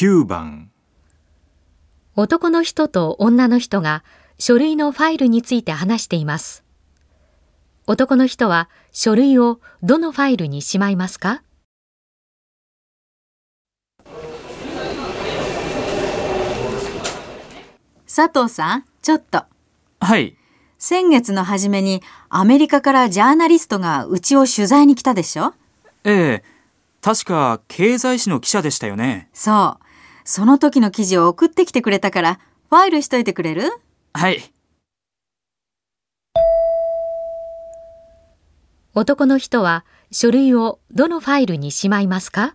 9番男の人と女の人が書類のファイルについて話しています。男の人は書類をどのファイルにしまいますか？佐藤さん、ちょっと。はい先月の初めにアメリカからジャーナリストがうちを取材に来たでしょ？ええ。確か経済誌の記者でしたよね。そう。その時の記事を送ってきてくれたから、ファイルしといてくれる？はい。男の人は書類をどのファイルにしまいますか？